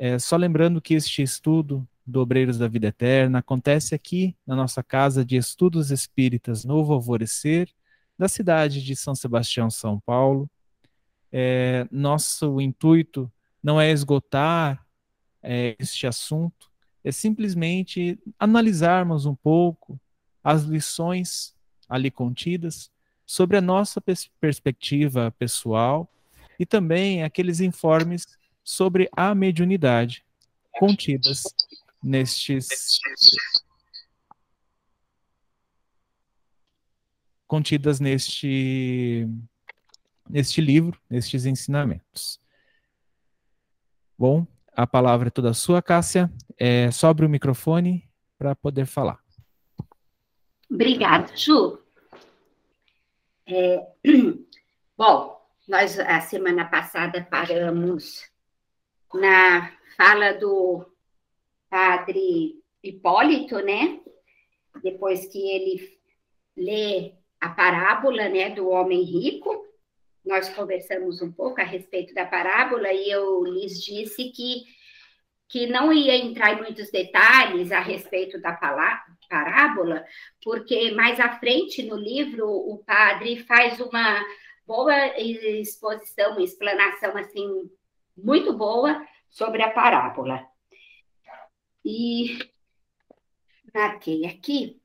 É, só lembrando que este estudo do Obreiros da Vida Eterna acontece aqui na nossa casa de estudos espíritas Novo Alvorecer, da cidade de São Sebastião, São Paulo. É, nosso intuito não é esgotar é, este assunto, é simplesmente analisarmos um pouco as lições ali contidas sobre a nossa pers perspectiva pessoal e também aqueles informes sobre a mediunidade contidas nestes contidas neste neste livro, nestes ensinamentos. Bom, a palavra é toda sua, Cássia. É, sobre o microfone para poder falar. Obrigada, Ju. É, bom, nós a semana passada paramos na fala do padre Hipólito, né? Depois que ele lê a parábola, né, do homem rico, nós conversamos um pouco a respeito da parábola e eu lhes disse que que não ia entrar em muitos detalhes a respeito da parábola, porque mais à frente no livro o padre faz uma boa exposição, explanação assim muito boa sobre a parábola. E marquei aqui.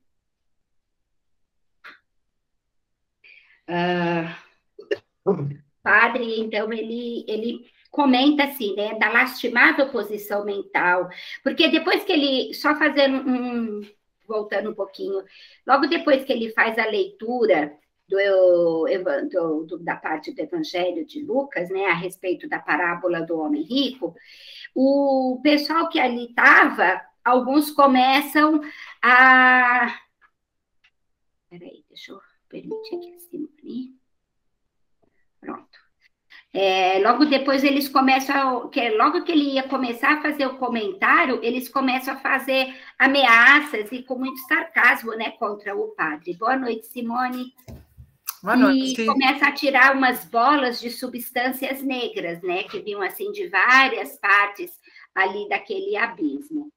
Uh, padre, então, ele, ele comenta assim, né, da lastimável posição mental, porque depois que ele, só fazendo um, voltando um pouquinho, logo depois que ele faz a leitura do, do, do, da parte do Evangelho de Lucas, né, a respeito da parábola do homem rico, o pessoal que ali estava, alguns começam a. Peraí, deixa eu permitir aqui acima ali. Pronto. É, logo depois eles começam, que logo que ele ia começar a fazer o comentário, eles começam a fazer ameaças e com muito sarcasmo, né, contra o padre. Boa noite, Simone. Boa noite. E começa a tirar umas bolas de substâncias negras, né, que vinham assim de várias partes ali daquele abismo.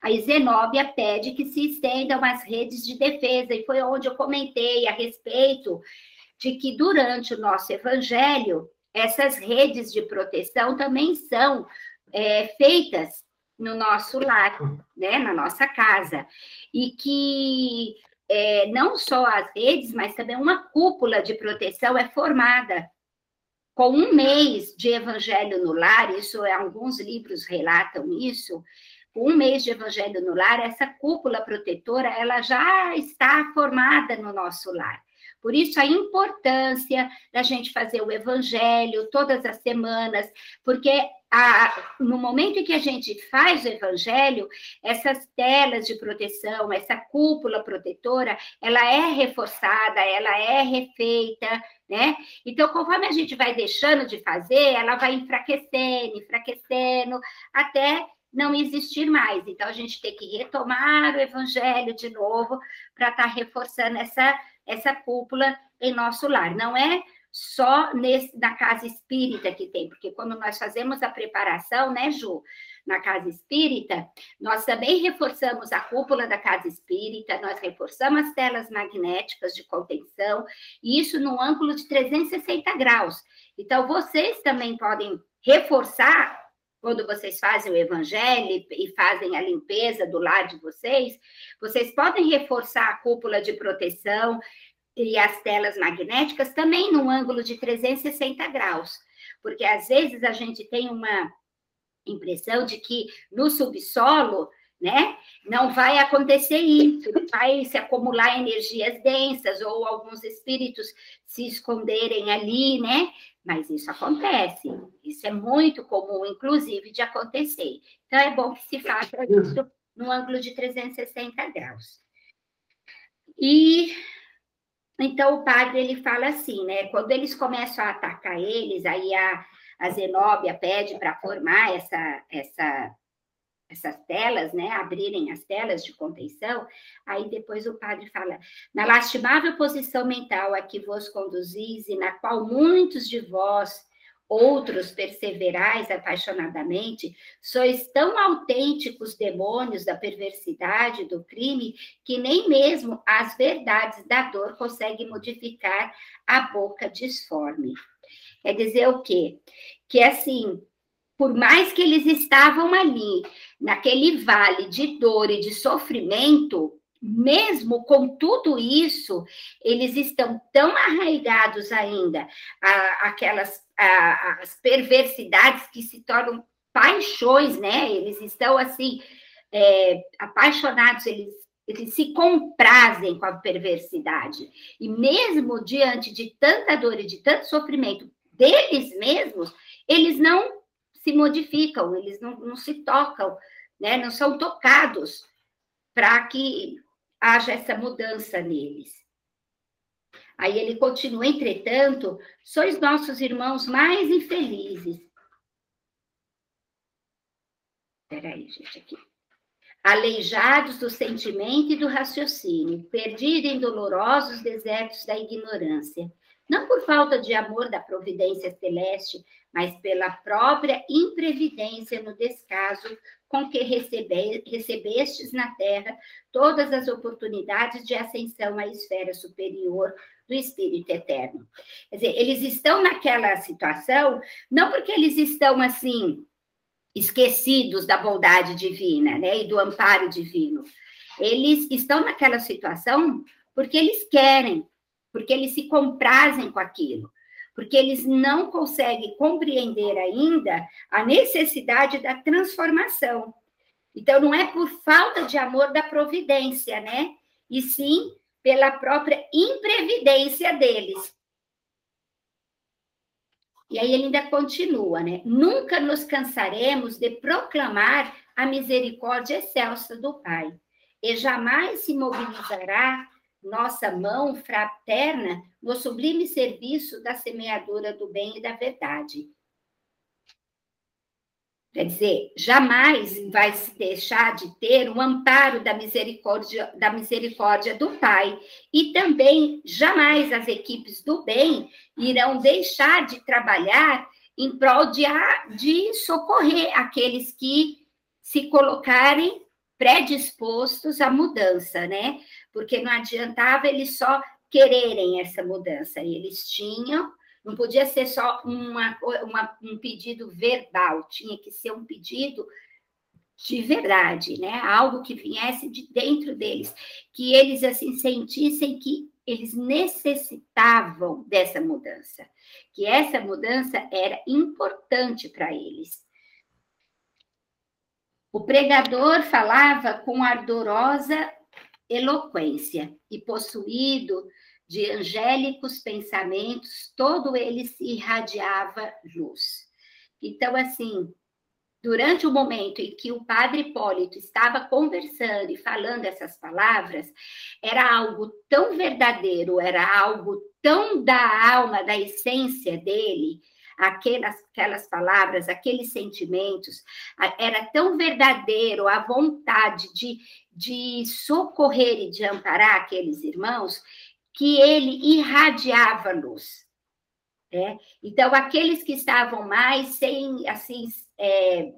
A Zenóbia pede que se estendam as redes de defesa, e foi onde eu comentei a respeito de que durante o nosso evangelho essas redes de proteção também são é, feitas no nosso lar, né, na nossa casa, e que é, não só as redes, mas também uma cúpula de proteção é formada. Com um mês de evangelho no lar, isso é, alguns livros relatam isso, com um mês de evangelho no lar, essa cúpula protetora ela já está formada no nosso lar. Por isso, a importância da gente fazer o evangelho todas as semanas, porque a, no momento em que a gente faz o evangelho, essas telas de proteção, essa cúpula protetora, ela é reforçada, ela é refeita, né? Então, conforme a gente vai deixando de fazer, ela vai enfraquecendo, enfraquecendo, até não existir mais. Então, a gente tem que retomar o evangelho de novo para estar tá reforçando essa essa cúpula em nosso lar. Não é só nesse, na casa espírita que tem, porque quando nós fazemos a preparação, né, Ju, na casa espírita, nós também reforçamos a cúpula da casa espírita, nós reforçamos as telas magnéticas de contenção, e isso no ângulo de 360 graus. Então, vocês também podem reforçar quando vocês fazem o evangelho e fazem a limpeza do lar de vocês, vocês podem reforçar a cúpula de proteção e as telas magnéticas também num ângulo de 360 graus, porque às vezes a gente tem uma impressão de que no subsolo, né, não vai acontecer isso, vai se acumular energias densas ou alguns espíritos se esconderem ali, né? Mas isso acontece, isso é muito comum, inclusive, de acontecer. Então, é bom que se faça isso no ângulo de 360 graus. E então o padre ele fala assim, né? Quando eles começam a atacar eles, aí a, a Zenóbia pede para formar essa, essa essas telas, né, abrirem as telas de contenção, aí depois o padre fala: na lastimável posição mental a que vos conduzis e na qual muitos de vós outros perseverais apaixonadamente, sois tão autênticos demônios da perversidade, do crime, que nem mesmo as verdades da dor conseguem modificar a boca disforme. Quer dizer o quê? Que assim, por mais que eles estavam ali, naquele vale de dor e de sofrimento, mesmo com tudo isso, eles estão tão arraigados ainda aquelas as perversidades que se tornam paixões, né? Eles estão assim é, apaixonados, eles, eles se comprazem com a perversidade. E mesmo diante de tanta dor e de tanto sofrimento deles mesmos, eles não se modificam, eles não, não se tocam, né? não são tocados para que haja essa mudança neles. Aí ele continua, entretanto, sois nossos irmãos mais infelizes. Peraí, gente, aqui. Aleijados do sentimento e do raciocínio, perdidos em dolorosos desertos da ignorância, não por falta de amor da providência celeste, mas pela própria imprevidência no descaso com que recebe, recebestes na terra todas as oportunidades de ascensão à esfera superior do Espírito Eterno. Quer dizer, eles estão naquela situação, não porque eles estão assim, esquecidos da bondade divina, né, e do amparo divino. Eles estão naquela situação porque eles querem, porque eles se comprazem com aquilo porque eles não conseguem compreender ainda a necessidade da transformação. Então, não é por falta de amor da providência, né? E sim pela própria imprevidência deles. E aí ele ainda continua, né? Nunca nos cansaremos de proclamar a misericórdia excelsa do Pai, e jamais se mobilizará nossa mão fraterna no sublime serviço da semeadura do bem e da verdade. Quer dizer, jamais vai se deixar de ter o amparo da misericórdia, da misericórdia do Pai. E também jamais as equipes do bem irão deixar de trabalhar em prol de, de socorrer aqueles que se colocarem predispostos à mudança, né? Porque não adiantava eles só quererem essa mudança, eles tinham, não podia ser só uma, uma, um pedido verbal, tinha que ser um pedido de verdade, né? Algo que viesse de dentro deles, que eles assim sentissem que eles necessitavam dessa mudança, que essa mudança era importante para eles. O pregador falava com ardorosa eloquência e possuído de angélicos pensamentos, todo ele se irradiava luz. Então, assim, durante o momento em que o padre Hipólito estava conversando e falando essas palavras, era algo tão verdadeiro, era algo tão da alma, da essência dele, aquelas, aquelas palavras, aqueles sentimentos, era tão verdadeiro a vontade de, de socorrer e de amparar aqueles irmãos, que ele irradiava luz. Né? Então, aqueles que estavam mais sem, assim, é,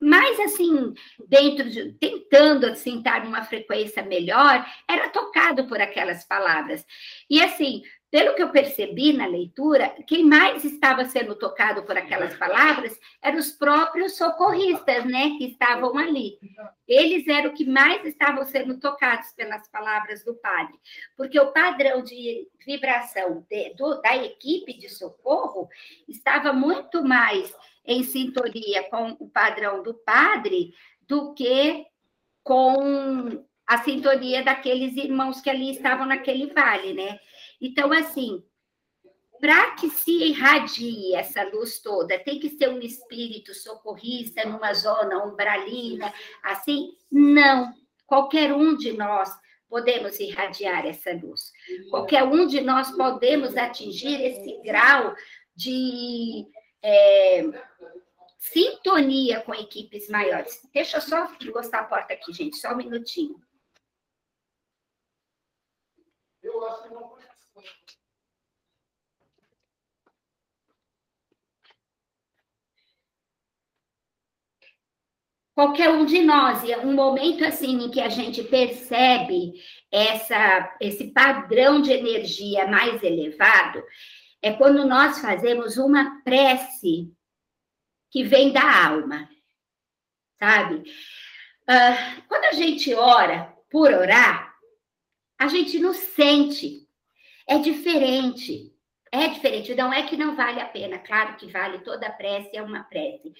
mais assim, dentro de, tentando assim estar numa frequência melhor, era tocado por aquelas palavras. E assim, pelo que eu percebi na leitura, quem mais estava sendo tocado por aquelas palavras eram os próprios socorristas, né, que estavam ali. Eles eram que mais estavam sendo tocados pelas palavras do padre, porque o padrão de vibração de, do, da equipe de socorro estava muito mais em sintonia com o padrão do padre do que com a sintonia daqueles irmãos que ali estavam naquele vale, né? Então, assim, para que se irradie essa luz toda, tem que ser um espírito socorrista numa zona umbralina, assim? Não. Qualquer um de nós podemos irradiar essa luz. Qualquer um de nós podemos atingir esse grau de é, sintonia com equipes maiores. Deixa eu só encostar a porta aqui, gente, só um minutinho. Eu acho que não qualquer um de nós. E é um momento assim em que a gente percebe essa, esse padrão de energia mais elevado é quando nós fazemos uma prece que vem da alma, sabe? Uh, quando a gente ora por orar, a gente não sente, é diferente. É diferente, não é que não vale a pena, claro que vale, toda prece é uma prece,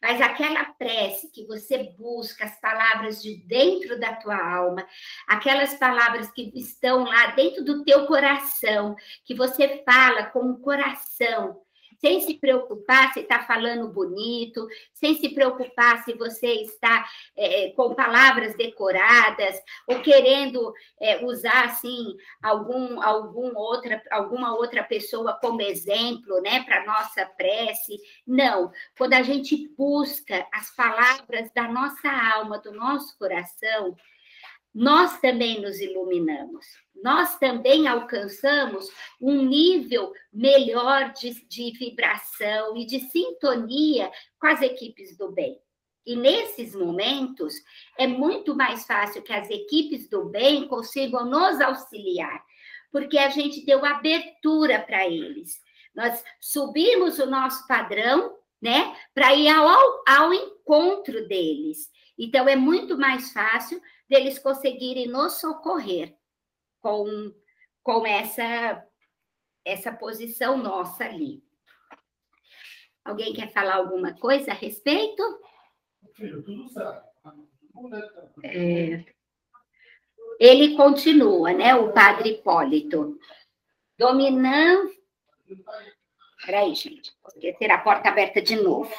mas aquela prece que você busca as palavras de dentro da tua alma, aquelas palavras que estão lá dentro do teu coração, que você fala com o coração, sem se preocupar se está falando bonito, sem se preocupar se você está é, com palavras decoradas ou querendo é, usar assim algum, algum outra, alguma outra pessoa como exemplo, né, para nossa prece. Não, quando a gente busca as palavras da nossa alma, do nosso coração, nós também nos iluminamos, nós também alcançamos um nível melhor de, de, vibração e de sintonia com as equipes do bem. E nesses momentos, é muito mais fácil que as equipes do bem consigam nos auxiliar, porque a gente deu abertura para eles. Nós subimos o nosso padrão, né, para ir ao, ao encontro deles. Então, é muito mais fácil deles conseguirem nos socorrer com, com essa, essa posição nossa ali. Alguém quer falar alguma coisa a respeito? É, ele continua, né? O padre Hipólito. Dominando. Peraí, gente, porque ter a porta aberta de novo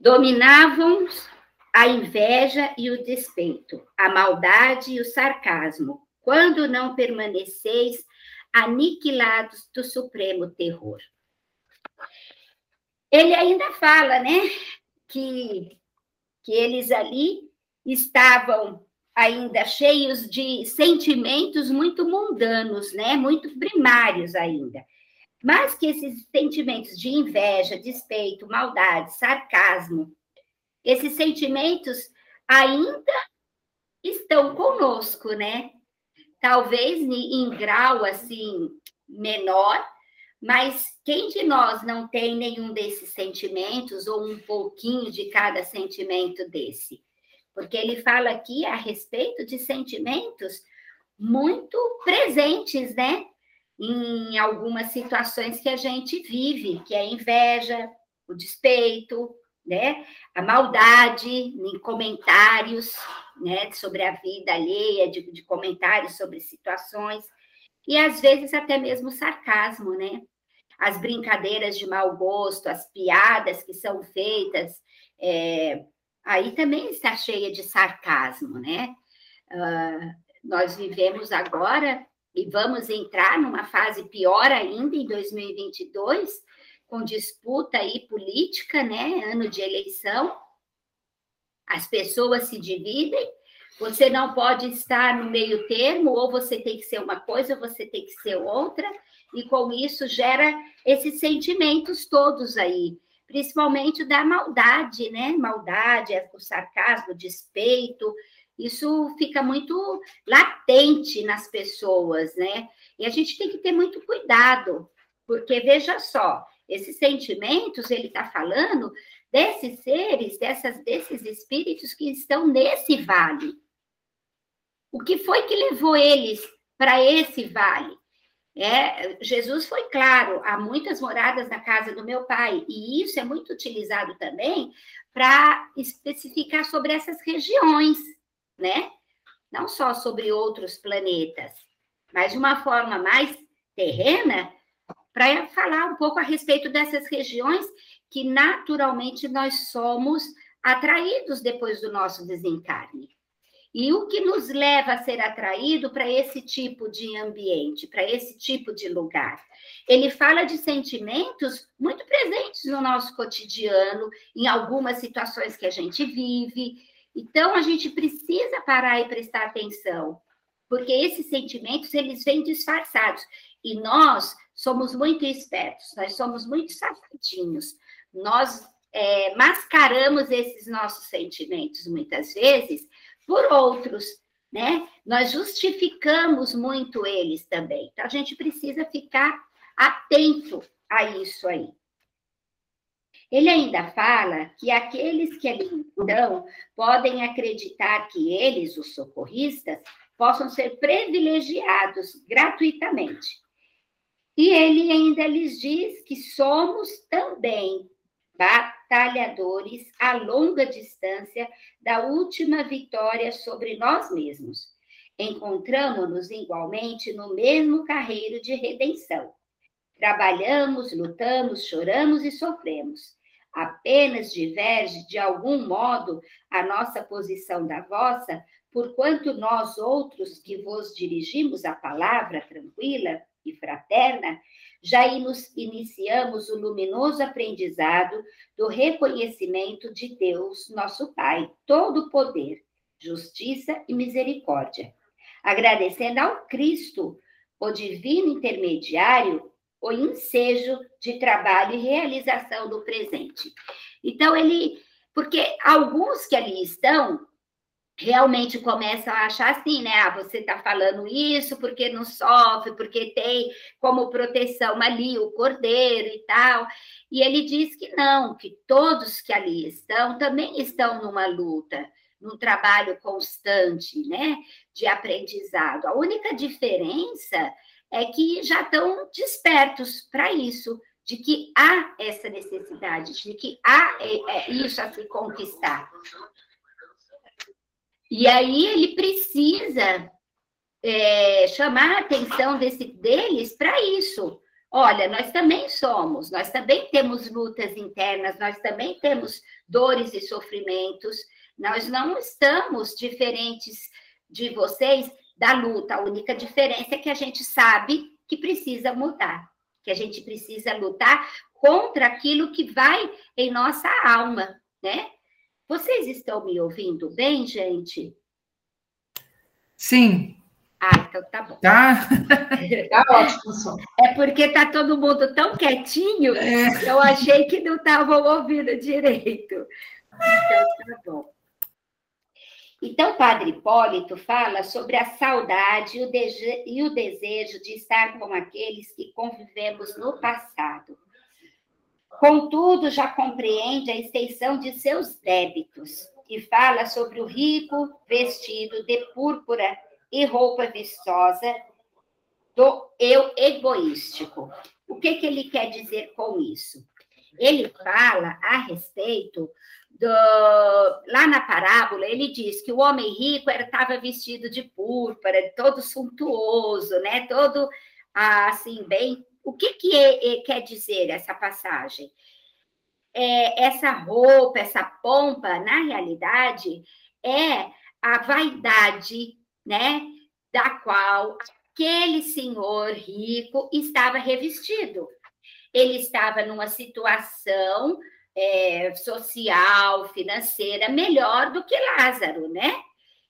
dominavam a inveja e o despeito, a maldade e o sarcasmo, quando não permaneceis aniquilados do supremo terror. Ele ainda fala, né, que, que eles ali estavam ainda cheios de sentimentos muito mundanos, né, muito primários ainda mas que esses sentimentos de inveja, despeito, maldade, sarcasmo, esses sentimentos ainda estão conosco, né? Talvez em grau assim menor, mas quem de nós não tem nenhum desses sentimentos ou um pouquinho de cada sentimento desse? Porque ele fala aqui a respeito de sentimentos muito presentes, né? Em algumas situações que a gente vive, que é a inveja, o despeito, né? A maldade em comentários, né? Sobre a vida alheia, de, de comentários sobre situações e às vezes até mesmo sarcasmo, né? As brincadeiras de mau gosto, as piadas que são feitas, é, aí também está cheia de sarcasmo, né? Uh, nós vivemos agora e vamos entrar numa fase pior ainda em 2022, com disputa aí política, né? Ano de eleição. As pessoas se dividem. Você não pode estar no meio termo, ou você tem que ser uma coisa, ou você tem que ser outra, e com isso gera esses sentimentos todos aí, principalmente da maldade, né? Maldade, o sarcasmo, o despeito, isso fica muito latente nas pessoas, né? E a gente tem que ter muito cuidado, porque veja só, esses sentimentos, ele está falando desses seres, dessas, desses espíritos que estão nesse vale. O que foi que levou eles para esse vale? É, Jesus foi claro, há muitas moradas na casa do meu pai, e isso é muito utilizado também para especificar sobre essas regiões né? Não só sobre outros planetas, mas de uma forma mais terrena, para falar um pouco a respeito dessas regiões que naturalmente nós somos atraídos depois do nosso desencarne. E o que nos leva a ser atraído para esse tipo de ambiente, para esse tipo de lugar? Ele fala de sentimentos muito presentes no nosso cotidiano, em algumas situações que a gente vive, então, a gente precisa parar e prestar atenção, porque esses sentimentos, eles vêm disfarçados. E nós somos muito espertos, nós somos muito safadinhos. Nós é, mascaramos esses nossos sentimentos muitas vezes por outros, né? Nós justificamos muito eles também. Então a gente precisa ficar atento a isso aí. Ele ainda fala que aqueles que ali estão podem acreditar que eles, os socorristas, possam ser privilegiados gratuitamente. E ele ainda lhes diz que somos também batalhadores a longa distância da última vitória sobre nós mesmos. Encontramos-nos igualmente no mesmo carreiro de redenção. Trabalhamos, lutamos, choramos e sofremos. Apenas diverge de algum modo a nossa posição da vossa, porquanto nós outros que vos dirigimos a palavra tranquila e fraterna, já iniciamos o luminoso aprendizado do reconhecimento de Deus, nosso Pai, todo poder, justiça e misericórdia. Agradecendo ao Cristo, o divino intermediário, o ensejo de trabalho e realização do presente. Então, ele, porque alguns que ali estão realmente começam a achar assim, né? Ah, você está falando isso porque não sofre, porque tem como proteção ali o cordeiro e tal. E ele diz que não, que todos que ali estão também estão numa luta, num trabalho constante, né? De aprendizado. A única diferença é que já estão despertos para isso, de que há essa necessidade, de que há é, é, isso a se conquistar. E aí ele precisa é, chamar a atenção desse, deles para isso. Olha, nós também somos, nós também temos lutas internas, nós também temos dores e sofrimentos, nós não estamos diferentes de vocês da luta. A única diferença é que a gente sabe que precisa mudar, que a gente precisa lutar contra aquilo que vai em nossa alma, né? Vocês estão me ouvindo bem, gente? Sim. Ah, então tá bom. Tá, tá ótimo. Som. É porque tá todo mundo tão quietinho, é. eu achei que não estavam ouvindo direito. Então tá bom. Então, Padre Hipólito fala sobre a saudade e o, desejo de estar com aqueles que convivemos no passado. Contudo, já compreende a extensão de seus débitos e fala sobre o rico vestido de púrpura e roupa vistosa do eu egoístico. O que, que ele quer dizer com isso? Ele fala a respeito do, lá na parábola, ele diz que o homem rico estava vestido de púrpura, todo suntuoso, né? Todo assim, bem o que, que é, é, quer dizer essa passagem? É, essa roupa, essa pompa, na realidade, é a vaidade, né, da qual aquele senhor rico estava revestido. Ele estava numa situação é, social, financeira melhor do que Lázaro, né?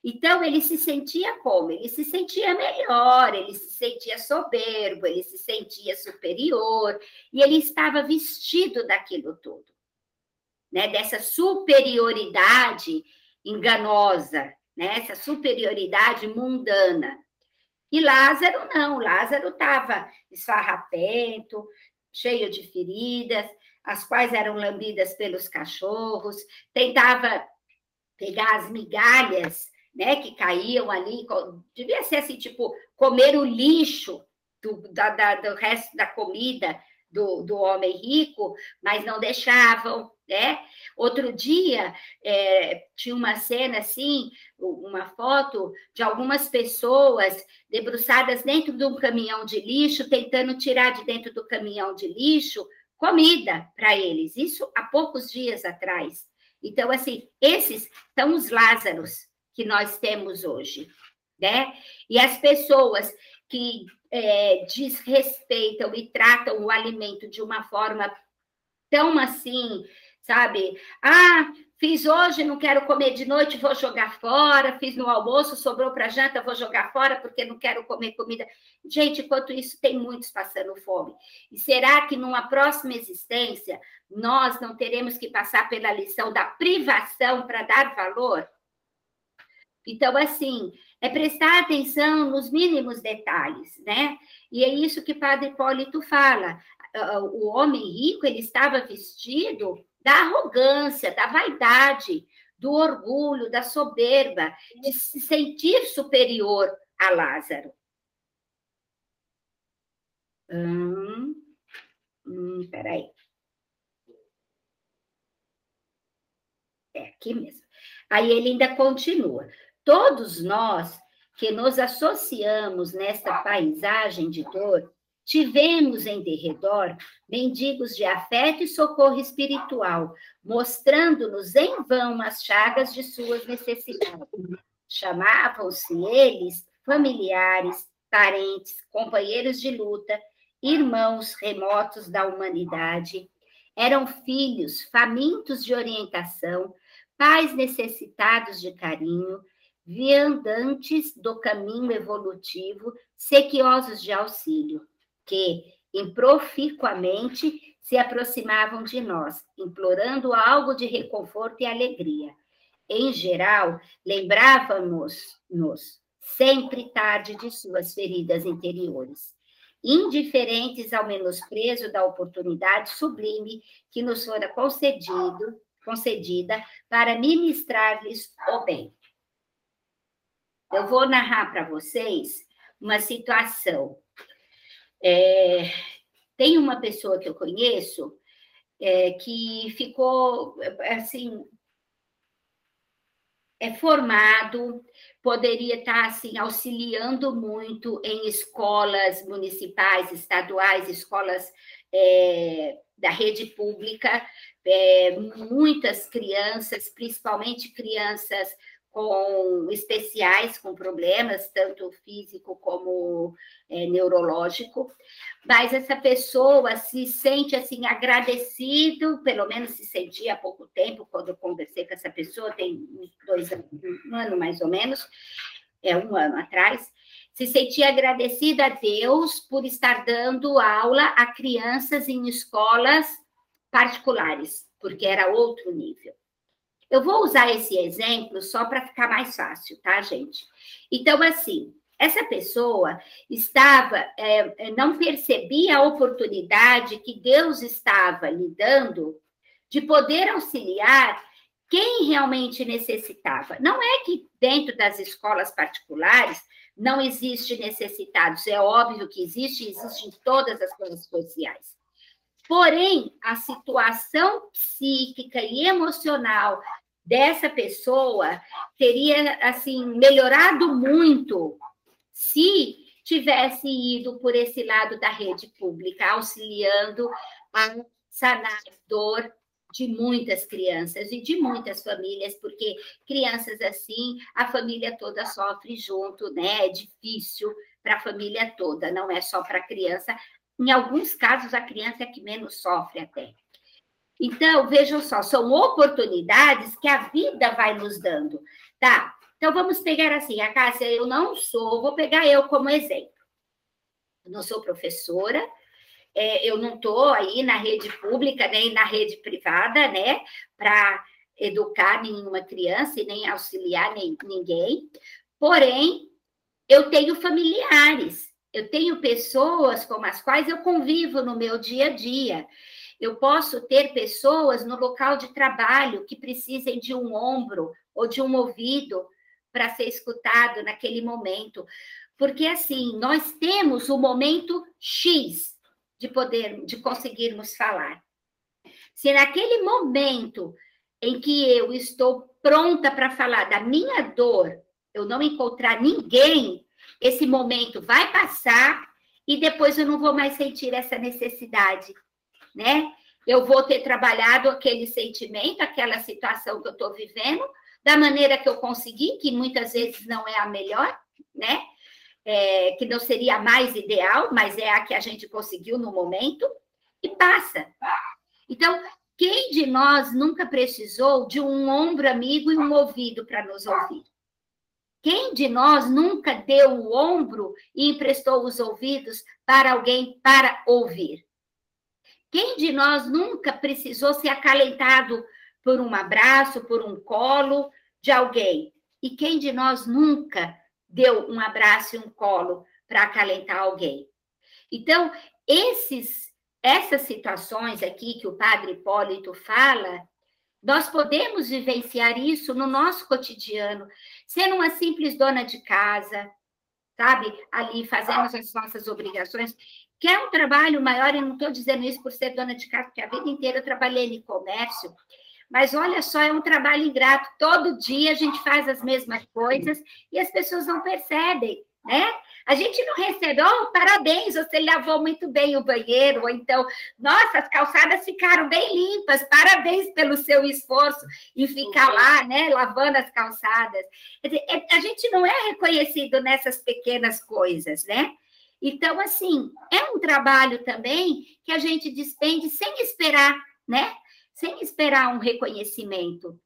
Então, ele se sentia como? Ele se sentia melhor, ele se sentia soberbo, ele se sentia superior, e ele estava vestido daquilo tudo, né? dessa superioridade enganosa, né? essa superioridade mundana. E Lázaro não, Lázaro estava esfarrapento, cheio de feridas, as quais eram lambidas pelos cachorros, tentava pegar as migalhas né, que caíam ali, devia ser assim, tipo, comer o lixo do, da, da, do resto da comida do, do homem rico, mas não deixavam, né? Outro dia, é, tinha uma cena assim, uma foto de algumas pessoas debruçadas dentro de um caminhão de lixo, tentando tirar de dentro do caminhão de lixo comida para eles, isso há poucos dias atrás. Então, assim, esses são os Lázaros, que nós temos hoje, né? E as pessoas que é, desrespeitam e tratam o alimento de uma forma tão assim, sabe? Ah, Fiz hoje, não quero comer de noite, vou jogar fora. Fiz no almoço, sobrou para janta, vou jogar fora porque não quero comer comida. Gente, enquanto isso, tem muitos passando fome. E será que numa próxima existência nós não teremos que passar pela lição da privação para dar valor? Então, assim, é prestar atenção nos mínimos detalhes, né? E é isso que Padre Hipólito fala. O homem rico, ele estava vestido da arrogância, da vaidade, do orgulho, da soberba, de se sentir superior a Lázaro. Hum, hum, peraí. É aqui mesmo. Aí ele ainda continua. Todos nós que nos associamos nesta paisagem de dor, Tivemos em derredor mendigos de afeto e socorro espiritual, mostrando-nos em vão as chagas de suas necessidades. Chamavam-se eles familiares, parentes, companheiros de luta, irmãos remotos da humanidade. Eram filhos famintos de orientação, pais necessitados de carinho, viandantes do caminho evolutivo, sequiosos de auxílio que improficuamente se aproximavam de nós, implorando algo de reconforto e alegria. Em geral, lembrávamos-nos sempre tarde de suas feridas interiores, indiferentes ao menosprezo da oportunidade sublime que nos fora concedido, concedida para ministrar-lhes o bem. Eu vou narrar para vocês uma situação é, tem uma pessoa que eu conheço é, que ficou assim é formado, poderia estar assim auxiliando muito em escolas municipais, estaduais, escolas é, da rede pública, é, muitas crianças, principalmente crianças com especiais, com problemas, tanto físico como é, neurológico, mas essa pessoa se sente assim agradecido, pelo menos se sentia há pouco tempo, quando eu conversei com essa pessoa, tem dois um ano mais ou menos, é um ano atrás, se sentia agradecida a Deus por estar dando aula a crianças em escolas particulares, porque era outro nível. Eu vou usar esse exemplo só para ficar mais fácil, tá, gente? Então, assim, essa pessoa estava, é, não percebia a oportunidade que Deus estava lhe dando de poder auxiliar quem realmente necessitava. Não é que dentro das escolas particulares não existe necessitados, é óbvio que existe, existe em todas as coisas sociais. Porém, a situação psíquica e emocional dessa pessoa teria assim melhorado muito se tivesse ido por esse lado da rede pública, auxiliando a sanar a dor de muitas crianças e de muitas famílias, porque crianças assim, a família toda sofre junto, né? É difícil para a família toda, não é só para a criança. Em alguns casos, a criança é que menos sofre até. Então, vejam só, são oportunidades que a vida vai nos dando, tá? Então, vamos pegar assim, a Cássia, eu não sou, vou pegar eu como exemplo. Eu não sou professora, é, eu não estou aí na rede pública, nem na rede privada, né, para educar nenhuma criança e nem auxiliar nem, ninguém. Porém, eu tenho familiares, eu tenho pessoas com as quais eu convivo no meu dia a dia. Eu posso ter pessoas no local de trabalho que precisem de um ombro ou de um ouvido para ser escutado naquele momento. Porque assim, nós temos o momento X de poder de conseguirmos falar. Se naquele momento em que eu estou pronta para falar da minha dor, eu não encontrar ninguém, esse momento vai passar e depois eu não vou mais sentir essa necessidade né? Eu vou ter trabalhado aquele sentimento, aquela situação que eu estou vivendo, da maneira que eu consegui, que muitas vezes não é a melhor, né? É, que não seria a mais ideal, mas é a que a gente conseguiu no momento, e passa. Então, Quem de nós nunca precisou de um ombro amigo e um ouvido para nos ouvir? Quem de nós nunca deu o ombro e emprestou os ouvidos para alguém para ouvir? Quem de nós nunca precisou ser acalentado por um abraço, por um colo de alguém? E quem de nós nunca deu um abraço e um colo para acalentar alguém? Então, esses essas situações aqui que o padre Hipólito fala, nós podemos vivenciar isso no nosso cotidiano, sendo uma simples dona de casa, sabe? Ali fazendo as nossas obrigações, que é um trabalho maior, e não estou dizendo isso por ser dona de casa, porque a vida inteira eu trabalhei em comércio, mas olha só, é um trabalho ingrato. Todo dia a gente faz as mesmas coisas e as pessoas não percebem, né? A gente não recebe, oh, parabéns, você lavou muito bem o banheiro, ou então, nossa, as calçadas ficaram bem limpas, parabéns pelo seu esforço em ficar lá, né, lavando as calçadas. Dizer, é, a gente não é reconhecido nessas pequenas coisas, né? Então, assim, é um trabalho também que a gente despende sem esperar, né? Sem esperar um reconhecimento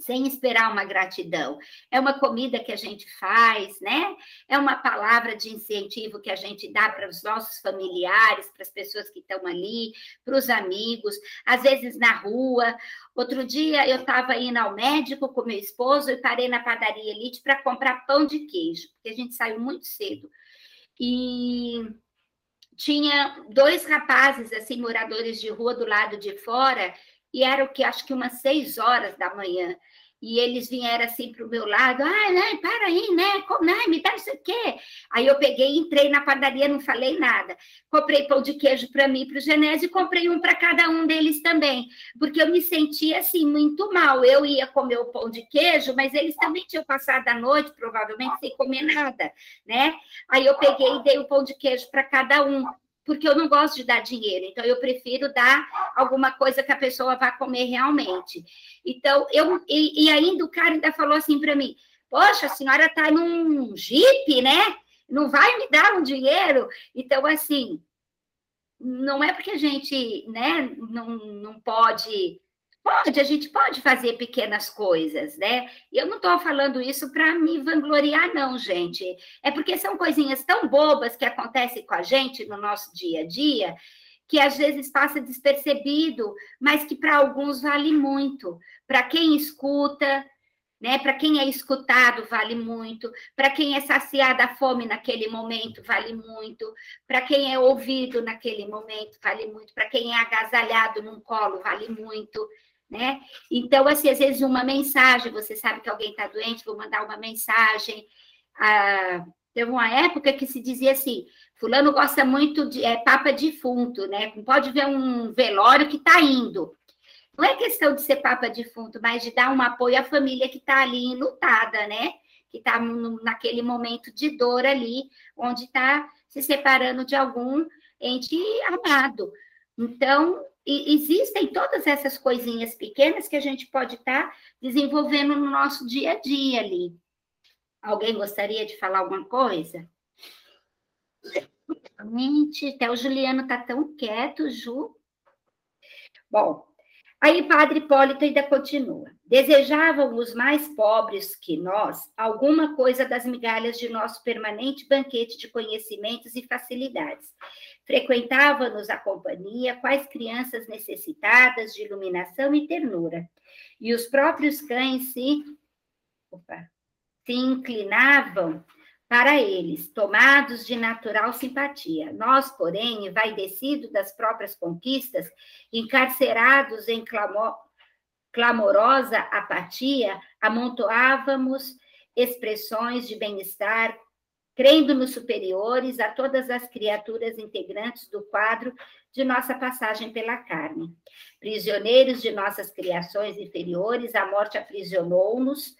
sem esperar uma gratidão. É uma comida que a gente faz, né? É uma palavra de incentivo que a gente dá para os nossos familiares, para as pessoas que estão ali, para os amigos, às vezes na rua. Outro dia eu estava indo ao médico com meu esposo e parei na padaria Elite para comprar pão de queijo, porque a gente saiu muito cedo. E tinha dois rapazes, assim, moradores de rua do lado de fora, e era o que acho que umas seis horas da manhã e eles vieram assim para o meu lado, ah, né, para aí, né, como, né, me dá isso aqui. Aí eu peguei, entrei na padaria, não falei nada. Comprei pão de queijo para mim para o Genésio e comprei um para cada um deles também, porque eu me sentia assim muito mal. Eu ia comer o pão de queijo, mas eles também tinham passado a noite, provavelmente, sem comer nada, né? Aí eu peguei e dei o pão de queijo para cada um porque eu não gosto de dar dinheiro, então eu prefiro dar alguma coisa que a pessoa vá comer realmente. Então, eu e, e ainda o cara ainda falou assim para mim: Poxa, a senhora está num jipe, né? Não vai me dar um dinheiro? Então, assim, não é porque a gente né, não, não pode Pode, a gente pode fazer pequenas coisas, né? E eu não estou falando isso para me vangloriar, não, gente. É porque são coisinhas tão bobas que acontecem com a gente no nosso dia a dia, que às vezes passa despercebido, mas que para alguns vale muito. Para quem escuta, né? Para quem é escutado, vale muito. Para quem é saciada a fome naquele momento, vale muito. Para quem é ouvido naquele momento, vale muito. Para quem é agasalhado num colo, vale muito né? Então, assim, às vezes uma mensagem, você sabe que alguém está doente, vou mandar uma mensagem. Ah, teve uma época que se dizia assim, fulano gosta muito de é, papa defunto, né? Pode ver um velório que está indo. Não é questão de ser papa defunto, mas de dar um apoio à família que está ali enlutada, né? Que está naquele momento de dor ali, onde está se separando de algum ente amado. Então, e existem todas essas coisinhas pequenas que a gente pode estar tá desenvolvendo no nosso dia a dia ali. Alguém gostaria de falar alguma coisa? Gente, até o Juliano está tão quieto, Ju. Bom, aí Padre Hipólito ainda continua. Desejavam os mais pobres que nós alguma coisa das migalhas de nosso permanente banquete de conhecimentos e facilidades Frequentava-nos a companhia quais crianças necessitadas de iluminação e ternura. E os próprios cães se, opa, se inclinavam para eles, tomados de natural simpatia. Nós, porém, envaidecidos das próprias conquistas, encarcerados em clamor, clamorosa apatia, amontoávamos expressões de bem-estar, crendo-nos superiores a todas as criaturas integrantes do quadro de nossa passagem pela carne. Prisioneiros de nossas criações inferiores, a morte aprisionou-nos,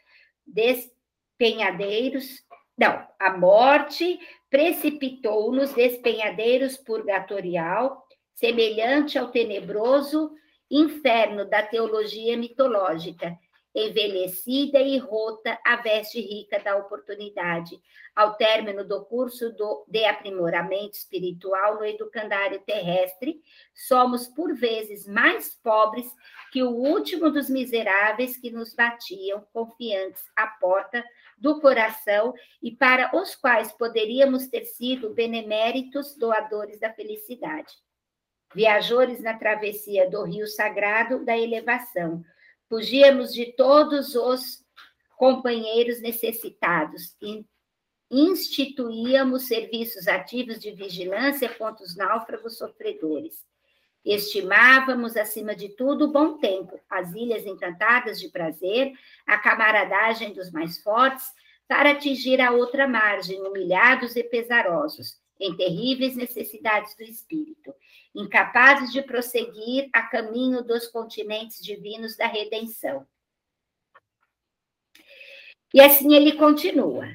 despenhadeiros. Não, a morte precipitou-nos despenhadeiros purgatorial, semelhante ao tenebroso inferno da teologia mitológica, envelhecida e rota a veste rica da oportunidade, ao término do curso do, de aprimoramento espiritual no educandário terrestre, somos por vezes mais pobres que o último dos miseráveis que nos batiam confiantes à porta do coração e para os quais poderíamos ter sido beneméritos doadores da felicidade. Viajores na travessia do rio sagrado da elevação, Fugíamos de todos os companheiros necessitados e instituíamos serviços ativos de vigilância contra os náufragos sofredores. Estimávamos, acima de tudo, o bom tempo, as ilhas encantadas de prazer, a camaradagem dos mais fortes, para atingir a outra margem, humilhados e pesarosos, em terríveis necessidades do espírito incapazes de prosseguir a caminho dos continentes divinos da redenção. E assim ele continua.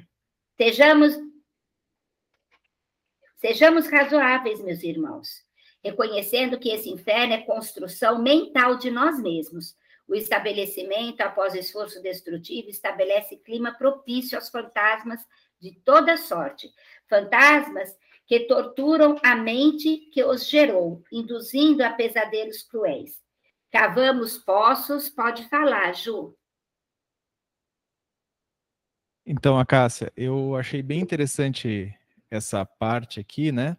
Sejamos Sejamos razoáveis, meus irmãos, reconhecendo que esse inferno é construção mental de nós mesmos. O estabelecimento, após esforço destrutivo, estabelece clima propício aos fantasmas de toda sorte. Fantasmas que torturam a mente que os gerou, induzindo a pesadelos cruéis. Cavamos poços, pode falar, Ju. Então, Acácia, eu achei bem interessante essa parte aqui, né?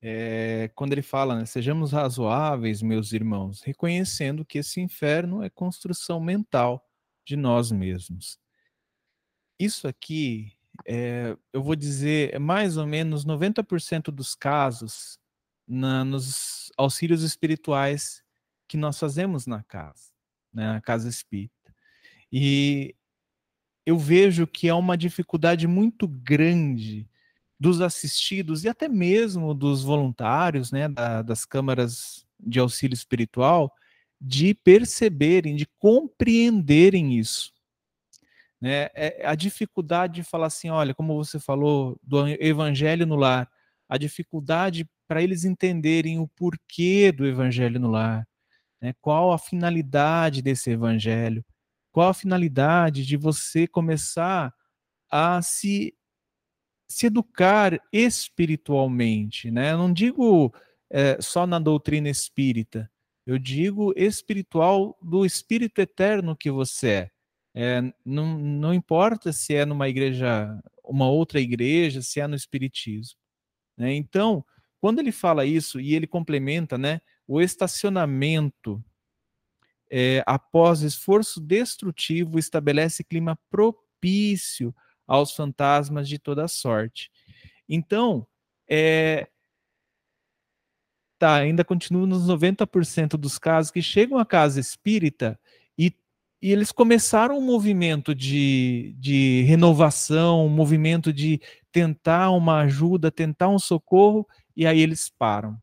É, quando ele fala, né, sejamos razoáveis, meus irmãos, reconhecendo que esse inferno é construção mental de nós mesmos. Isso aqui é, eu vou dizer, mais ou menos 90% dos casos na, nos auxílios espirituais que nós fazemos na casa, né, na casa espírita. E eu vejo que é uma dificuldade muito grande dos assistidos e até mesmo dos voluntários, né, da, das câmaras de auxílio espiritual, de perceberem, de compreenderem isso. Né? É a dificuldade de falar assim, olha, como você falou do evangelho no lar, a dificuldade para eles entenderem o porquê do evangelho no lar, né? qual a finalidade desse evangelho, qual a finalidade de você começar a se, se educar espiritualmente. Né? Eu não digo é, só na doutrina espírita, eu digo espiritual do espírito eterno que você é. É, não, não importa se é numa igreja, uma outra igreja, se é no Espiritismo. Né? Então, quando ele fala isso e ele complementa, né, o estacionamento é, após esforço destrutivo estabelece clima propício aos fantasmas de toda sorte. Então, é, tá, ainda continua nos 90% dos casos que chegam à casa espírita e eles começaram um movimento de, de renovação, um movimento de tentar uma ajuda, tentar um socorro, e aí eles param.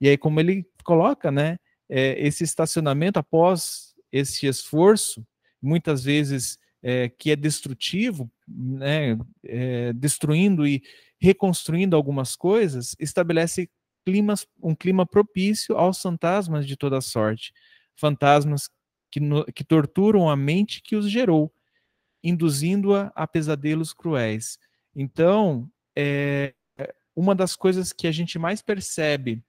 E aí, como ele coloca, né, é, esse estacionamento após esse esforço, muitas vezes é, que é destrutivo, né, é, destruindo e reconstruindo algumas coisas, estabelece climas, um clima propício aos fantasmas de toda sorte. Fantasmas que, no, que torturam a mente que os gerou, induzindo-a a pesadelos cruéis. Então, é, uma das coisas que a gente mais percebe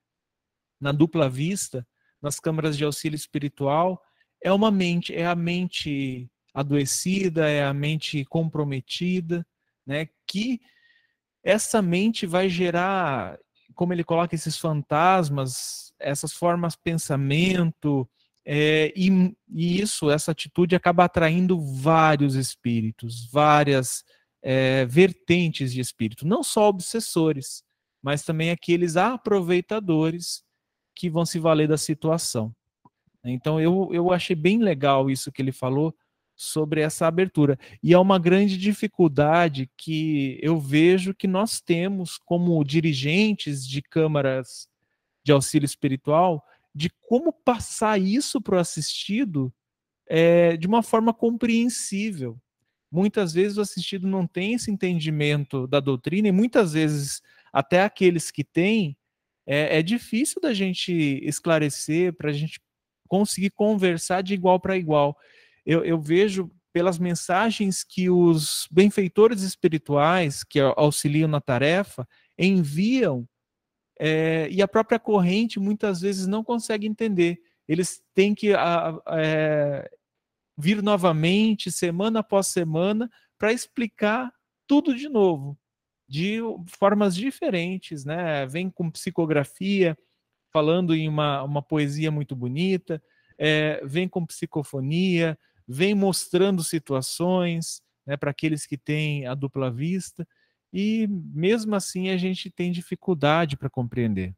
na dupla vista, nas câmaras de auxílio espiritual, é uma mente, é a mente adoecida, é a mente comprometida, né? Que essa mente vai gerar, como ele coloca esses fantasmas, essas formas pensamento, é, e, e, isso, essa atitude acaba atraindo vários espíritos, várias é, vertentes de espírito, não só obsessores, mas também aqueles aproveitadores que vão se valer da situação. Então eu, eu achei bem legal isso que ele falou sobre essa abertura. E é uma grande dificuldade que eu vejo que nós temos como dirigentes de câmaras de auxílio espiritual, de como passar isso para o assistido é, de uma forma compreensível. Muitas vezes o assistido não tem esse entendimento da doutrina, e muitas vezes, até aqueles que têm, é, é difícil da gente esclarecer, para a gente conseguir conversar de igual para igual. eu, eu vejo pelas mensagens que os benfeitores espirituais que auxiliam na tarefa enviam é, e a própria corrente muitas vezes não consegue entender. Eles têm que a, é, vir novamente, semana após semana, para explicar tudo de novo, de formas diferentes, né? Vem com psicografia, falando em uma, uma poesia muito bonita, é, vem com psicofonia, vem mostrando situações né, para aqueles que têm a dupla vista, e mesmo assim a gente tem dificuldade para compreender.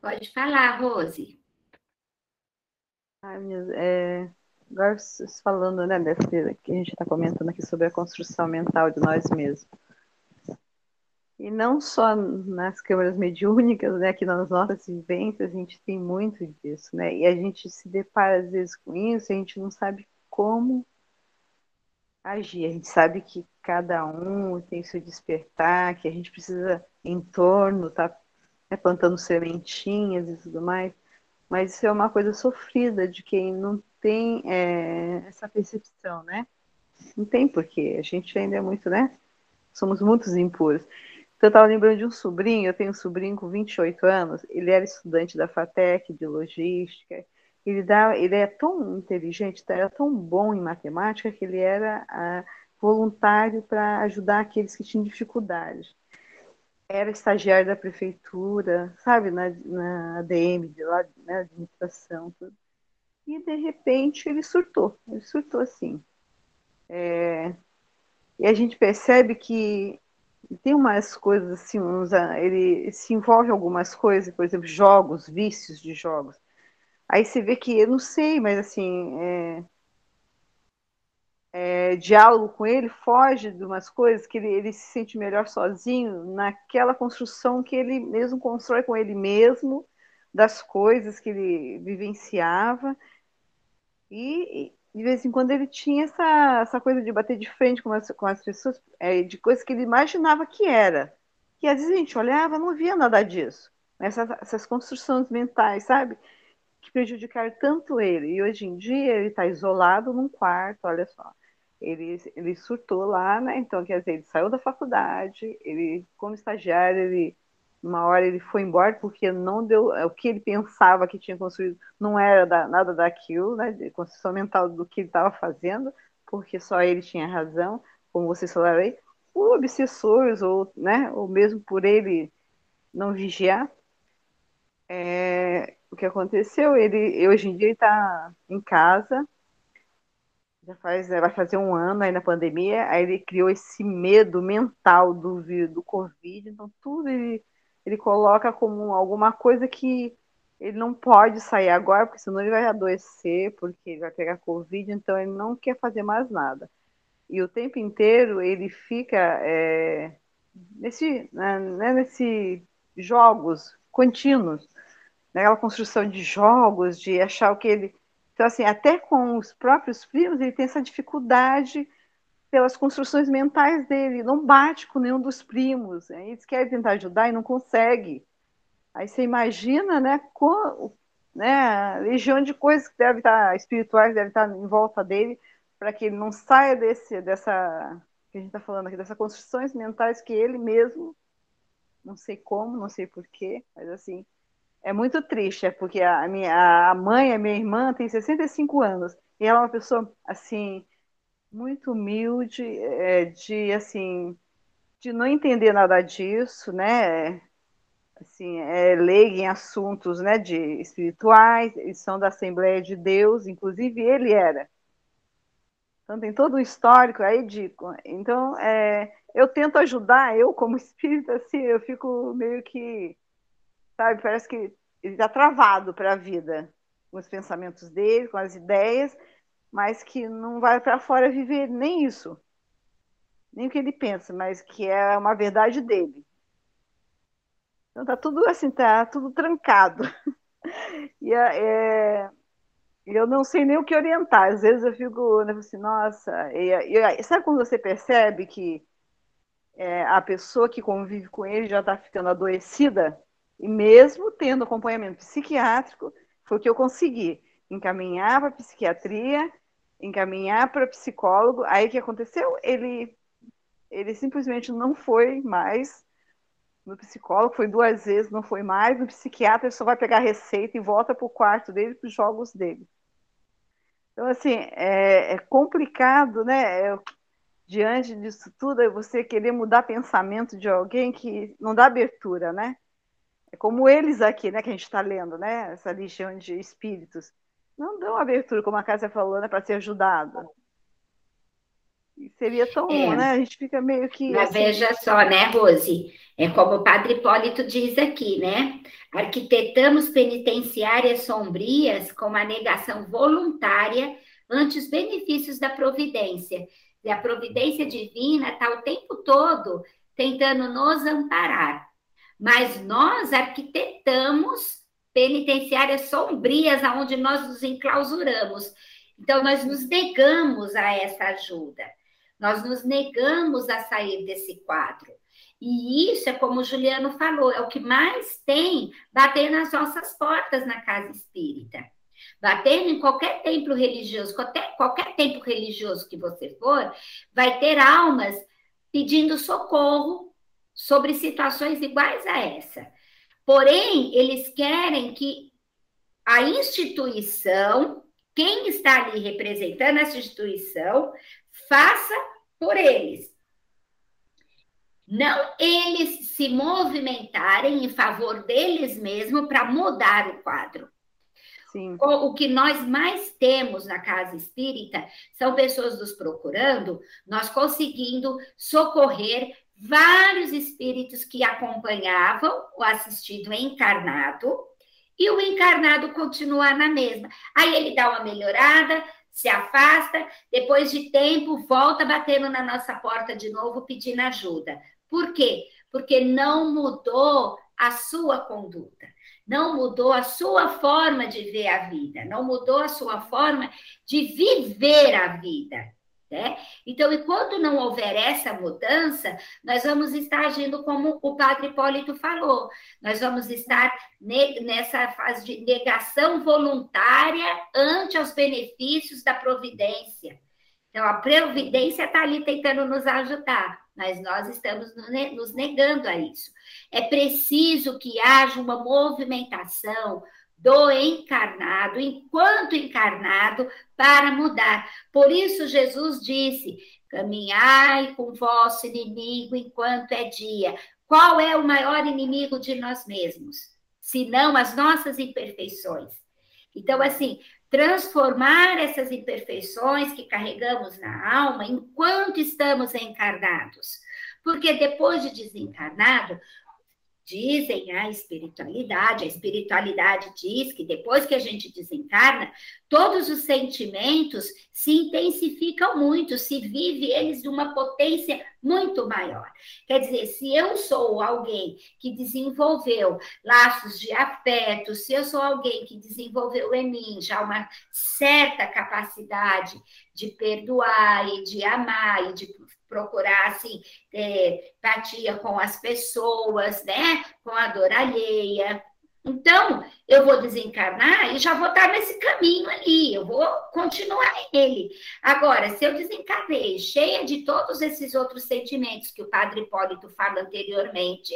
Pode falar, Rose. Ai, meu, é, agora falando né, desse, que a gente está comentando aqui sobre a construção mental de nós mesmos. E não só nas câmeras mediúnicas, né, que nas nossas vivências a gente tem muito disso, né? E a gente se depara às vezes com isso, a gente não sabe como agir. A gente sabe que cada um tem seu despertar, que a gente precisa em torno, tá né, plantando sementinhas e tudo mais. Mas isso é uma coisa sofrida de quem não tem é, essa percepção, né? Não tem porquê. A gente ainda é muito, né? Somos muitos impuros. Então, eu estava lembrando de um sobrinho, eu tenho um sobrinho com 28 anos, ele era estudante da FATEC, de logística, ele, dá, ele é tão inteligente, era tão bom em matemática, que ele era ah, voluntário para ajudar aqueles que tinham dificuldades. Era estagiário da prefeitura, sabe, na, na ADM, de lá, né, administração, tudo. E, de repente, ele surtou, ele surtou assim. É, e a gente percebe que tem umas coisas assim, uns, ah, ele se envolve em algumas coisas, por exemplo, jogos, vícios de jogos. Aí você vê que, eu não sei, mas assim, é, é, diálogo com ele foge de umas coisas que ele, ele se sente melhor sozinho naquela construção que ele mesmo constrói com ele mesmo, das coisas que ele vivenciava. E, de vez em quando ele tinha essa, essa coisa de bater de frente com as, com as pessoas, é, de coisas que ele imaginava que era. E às vezes a gente olhava não via nada disso. Essas, essas construções mentais, sabe? Que prejudicaram tanto ele. E hoje em dia ele está isolado num quarto, olha só. Ele, ele surtou lá, né? Então, quer dizer, ele saiu da faculdade, ele, como estagiário, ele uma hora ele foi embora porque não deu é, o que ele pensava que tinha construído não era da, nada daquilo, né, construção mental do que ele estava fazendo, porque só ele tinha razão, como vocês falaram aí, por obsessores ou, né, ou mesmo por ele não vigiar. É, o que aconteceu? Ele hoje em dia ele está em casa, já faz, vai fazer um ano aí na pandemia, aí ele criou esse medo mental do, do Covid, então tudo ele ele coloca como alguma coisa que ele não pode sair agora, porque senão ele vai adoecer, porque ele vai pegar Covid, então ele não quer fazer mais nada. E o tempo inteiro ele fica é, nesse, né, né nesse jogos contínuos, naquela construção de jogos, de achar o que ele. Então, assim, até com os próprios primos, ele tem essa dificuldade pelas construções mentais dele, não bate com nenhum dos primos. Né? Eles querem tentar ajudar e não consegue. Aí você imagina, né, com, né, a legião de coisas que deve estar espirituais deve estar em volta dele para que ele não saia desse dessa que a gente está falando aqui dessas construções mentais que ele mesmo não sei como, não sei porquê, mas assim é muito triste, é porque a minha a mãe, a minha irmã tem 65 anos e ela é uma pessoa assim muito humilde, é, de assim, de não entender nada disso, né? Assim, é leiga em assuntos, né, de espirituais, eles são da Assembleia de Deus, inclusive ele era. Então tem todo um histórico aí de, então é, eu tento ajudar, eu como espírita, assim, eu fico meio que, sabe, parece que ele está travado para a vida, com os pensamentos dele, com as ideias, mas que não vai para fora viver nem isso, nem o que ele pensa, mas que é uma verdade dele. Então tá tudo assim, tá tudo trancado. E é, eu não sei nem o que orientar. Às vezes eu fico né, assim, nossa. E, e, sabe quando você percebe que é, a pessoa que convive com ele já está ficando adoecida E mesmo tendo acompanhamento psiquiátrico, foi o que eu consegui encaminhar para psiquiatria, encaminhar para psicólogo. Aí o que aconteceu? Ele, ele simplesmente não foi mais no psicólogo, foi duas vezes, não foi mais. No psiquiatra, ele só vai pegar receita e volta para o quarto dele, para os jogos dele. Então, assim, é, é complicado, né? É, diante disso tudo, é você querer mudar pensamento de alguém que não dá abertura, né? É como eles aqui, né, que a gente está lendo, né? Essa legião de espíritos. Não dão abertura, como a Cássia falou, né, para ser ajudada. E seria tão é. bom, né? A gente fica meio que. Mas assim... veja só, né, Rose? É como o padre Hipólito diz aqui, né? Arquitetamos penitenciárias sombrias com a negação voluntária ante os benefícios da providência. E a providência divina está o tempo todo tentando nos amparar. Mas nós arquitetamos penitenciárias sombrias aonde nós nos enclausuramos. Então, nós nos negamos a essa ajuda. Nós nos negamos a sair desse quadro. E isso é como o Juliano falou, é o que mais tem bater nas nossas portas na casa espírita. Batendo em qualquer templo religioso, qualquer, qualquer templo religioso que você for, vai ter almas pedindo socorro sobre situações iguais a essa. Porém, eles querem que a instituição, quem está ali representando essa instituição, faça por eles. Não eles se movimentarem em favor deles mesmos para mudar o quadro. Sim. O que nós mais temos na casa espírita são pessoas nos procurando, nós conseguindo socorrer vários espíritos que acompanhavam o assistido encarnado e o encarnado continua na mesma. Aí ele dá uma melhorada, se afasta, depois de tempo volta batendo na nossa porta de novo pedindo ajuda. Por quê? Porque não mudou a sua conduta, não mudou a sua forma de ver a vida, não mudou a sua forma de viver a vida. Né? Então, enquanto não houver essa mudança, nós vamos estar agindo como o padre Hipólito falou, nós vamos estar nessa fase de negação voluntária ante os benefícios da providência. Então, a providência está ali tentando nos ajudar, mas nós estamos nos negando a isso. É preciso que haja uma movimentação, do encarnado, enquanto encarnado, para mudar. Por isso, Jesus disse: caminhai com vosso inimigo enquanto é dia. Qual é o maior inimigo de nós mesmos? Senão as nossas imperfeições. Então, assim, transformar essas imperfeições que carregamos na alma enquanto estamos encarnados. Porque depois de desencarnado, dizem a espiritualidade, a espiritualidade diz que depois que a gente desencarna, todos os sentimentos se intensificam muito, se vive eles de uma potência muito maior. Quer dizer, se eu sou alguém que desenvolveu laços de afeto, se eu sou alguém que desenvolveu em mim já uma certa capacidade de perdoar e de amar e de procurar assim ter empatia com as pessoas, né? Com a dor alheia. Então, eu vou desencarnar e já vou estar nesse caminho ali, eu vou continuar nele. Agora, se eu desencarnei cheia de todos esses outros sentimentos que o Padre Hipólito fala anteriormente,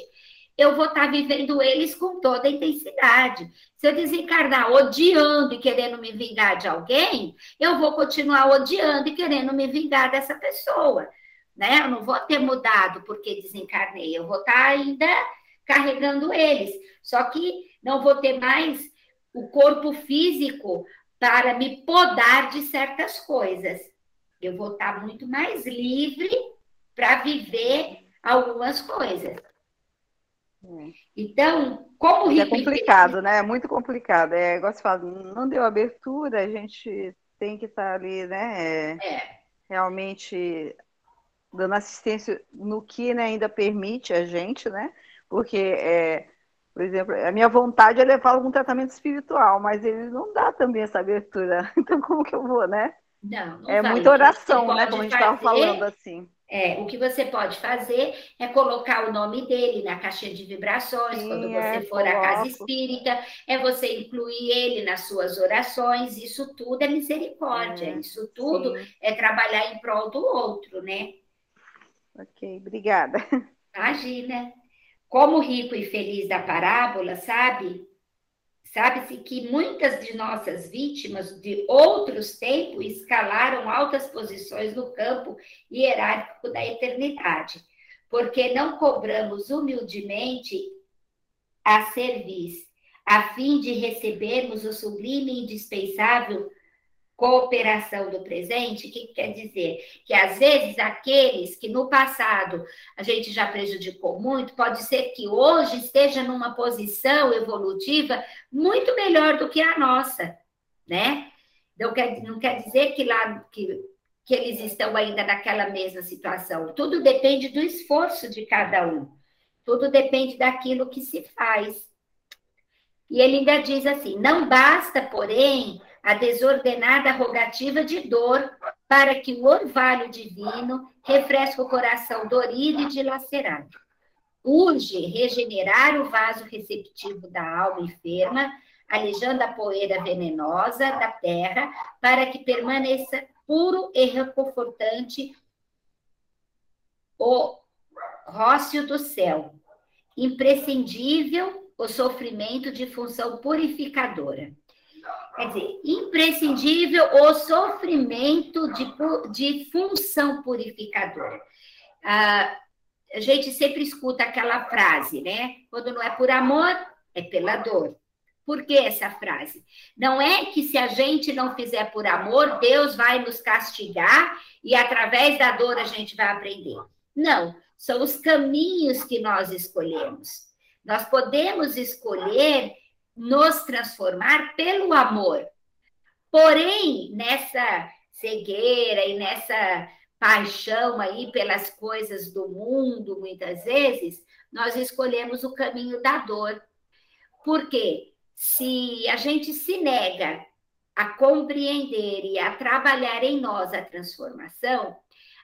eu vou estar vivendo eles com toda a intensidade. Se eu desencarnar odiando e querendo me vingar de alguém, eu vou continuar odiando e querendo me vingar dessa pessoa né? Eu não vou ter mudado porque desencarnei, eu vou estar ainda carregando eles. Só que não vou ter mais o corpo físico para me podar de certas coisas. Eu vou estar muito mais livre para viver algumas coisas. É. Então, como É complicado, né? É muito complicado. É igual você fala, não deu abertura, a gente tem que estar ali, né? É. é. Realmente dando assistência no que né, ainda permite a gente, né? Porque, é, por exemplo, a minha vontade é levar algum tratamento espiritual, mas ele não dá também essa abertura. Então, como que eu vou, né? Não, não é muita oração, né? Como a gente estava falando assim. É, o que você pode fazer é colocar o nome dele na caixinha de vibrações Sim, quando você é, for à casa espírita, é você incluir ele nas suas orações, isso tudo é misericórdia, é, isso tudo sim. é trabalhar em prol do outro, né? Ok, obrigada. Imagina. Como rico e feliz da parábola, sabe? Sabe-se que muitas de nossas vítimas de outros tempos escalaram altas posições no campo hierárquico da eternidade, porque não cobramos humildemente a serviço, a fim de recebermos o sublime e indispensável cooperação do presente, o que quer dizer? Que às vezes aqueles que no passado a gente já prejudicou muito, pode ser que hoje esteja numa posição evolutiva muito melhor do que a nossa, né? Não quer, não quer dizer que lá que, que eles estão ainda naquela mesma situação. Tudo depende do esforço de cada um. Tudo depende daquilo que se faz. E ele ainda diz assim: não basta, porém, a desordenada rogativa de dor, para que o orvalho divino refresque o coração dorido e dilacerado. Urge regenerar o vaso receptivo da alma enferma, alejando a poeira venenosa da terra, para que permaneça puro e reconfortante o rócio do céu. Imprescindível o sofrimento de função purificadora. Quer dizer, imprescindível o sofrimento de, de função purificadora. Ah, a gente sempre escuta aquela frase, né? Quando não é por amor, é pela dor. Por que essa frase? Não é que se a gente não fizer por amor, Deus vai nos castigar e através da dor a gente vai aprender. Não, são os caminhos que nós escolhemos. Nós podemos escolher nos transformar pelo amor. Porém, nessa cegueira e nessa paixão aí pelas coisas do mundo, muitas vezes, nós escolhemos o caminho da dor. Porque se a gente se nega a compreender e a trabalhar em nós a transformação,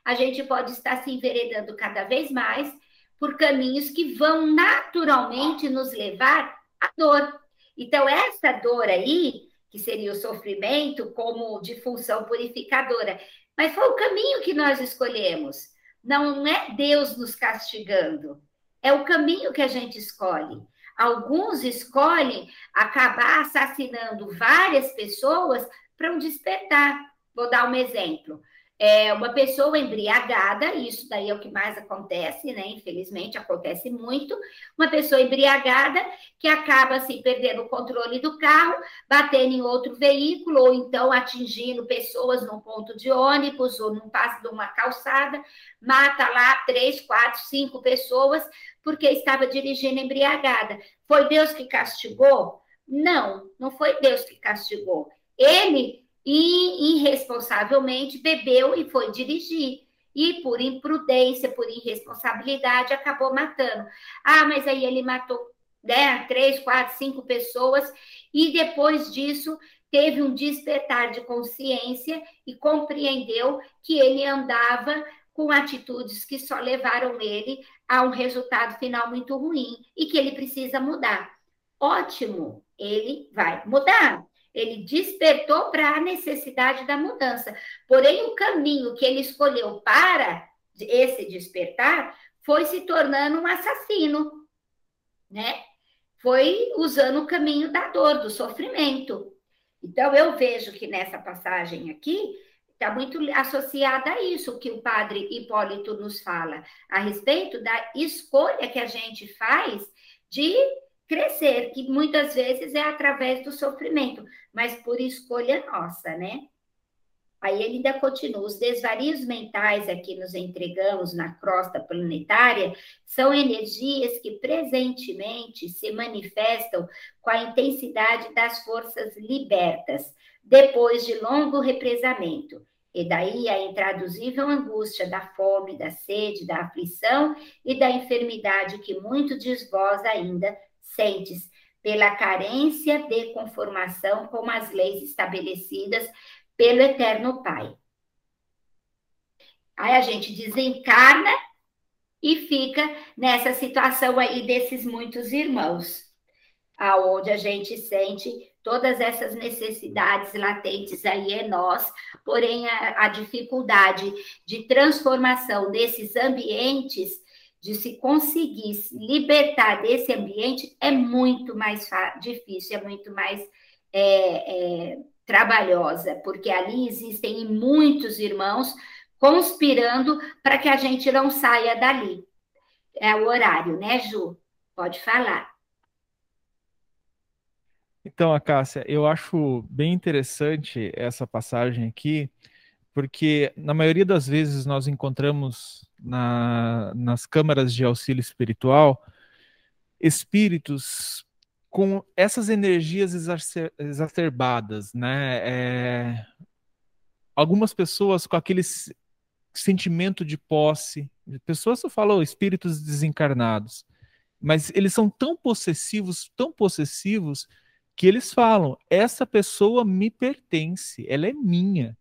a gente pode estar se enveredando cada vez mais por caminhos que vão naturalmente nos levar à dor. Então, essa dor aí, que seria o sofrimento como de função purificadora, mas foi o caminho que nós escolhemos. Não é Deus nos castigando, é o caminho que a gente escolhe. Alguns escolhem acabar assassinando várias pessoas para um despertar. Vou dar um exemplo é uma pessoa embriagada, isso daí é o que mais acontece, né? Infelizmente acontece muito. Uma pessoa embriagada que acaba assim perdendo o controle do carro, batendo em outro veículo, ou então atingindo pessoas num ponto de ônibus ou num passo de uma calçada, mata lá três, quatro, cinco pessoas porque estava dirigindo embriagada. Foi Deus que castigou? Não, não foi Deus que castigou. Ele e irresponsavelmente bebeu e foi dirigir. E por imprudência, por irresponsabilidade, acabou matando. Ah, mas aí ele matou né, três, quatro, cinco pessoas, e depois disso teve um despertar de consciência e compreendeu que ele andava com atitudes que só levaram ele a um resultado final muito ruim e que ele precisa mudar. Ótimo, ele vai mudar. Ele despertou para a necessidade da mudança. Porém, o caminho que ele escolheu para esse despertar foi se tornando um assassino, né? Foi usando o caminho da dor, do sofrimento. Então, eu vejo que nessa passagem aqui está muito associada a isso que o padre Hipólito nos fala, a respeito da escolha que a gente faz de crescer, que muitas vezes é através do sofrimento, mas por escolha nossa, né? Aí ele ainda continua: os desvarios mentais a que nos entregamos na crosta planetária são energias que presentemente se manifestam com a intensidade das forças libertas, depois de longo represamento. E daí a intraduzível angústia da fome, da sede, da aflição e da enfermidade que muito de vós ainda sentes pela carência de conformação com as leis estabelecidas pelo Eterno Pai. Aí a gente desencarna e fica nessa situação aí desses muitos irmãos, aonde a gente sente todas essas necessidades latentes aí é nós, porém a, a dificuldade de transformação desses ambientes, de se conseguir se libertar desse ambiente é muito mais difícil, é muito mais é, é, trabalhosa, porque ali existem muitos irmãos conspirando para que a gente não saia dali. É o horário, né, Ju? Pode falar. Então, Acácia, eu acho bem interessante essa passagem aqui, porque na maioria das vezes nós encontramos na, nas câmaras de auxílio espiritual espíritos com essas energias exacerbadas, né? É, algumas pessoas com aquele sentimento de posse, pessoas eu falo espíritos desencarnados, mas eles são tão possessivos, tão possessivos que eles falam: essa pessoa me pertence, ela é minha.